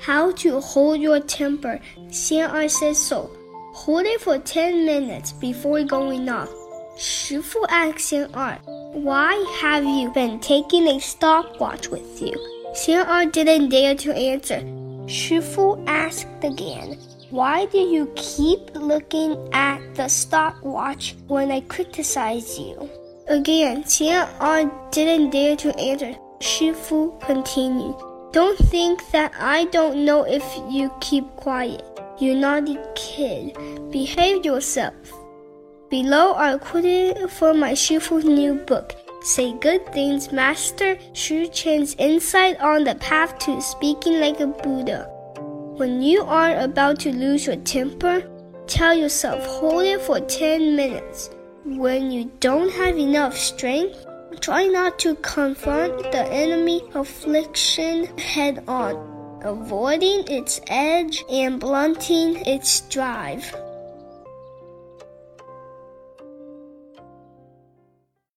How to hold your temper. CNI says so. Hold it for 10 minutes before going off. Shifu asks CNR, Why have you been taking a stopwatch with you? CNR didn't dare to answer. Shifu asked again, Why do you keep looking at the stopwatch when I criticize you? Again, CNR didn't dare to answer. Shifu continued. Don't think that I don't know if you keep quiet. You naughty kid. Behave yourself. Below are quoted from my Shifu's new book. Say good things, Master Shu Chen's insight on the path to speaking like a Buddha. When you are about to lose your temper, tell yourself hold it for 10 minutes. When you don't have enough strength, try not to confront the enemy affliction head on, avoiding its edge and blunting its drive.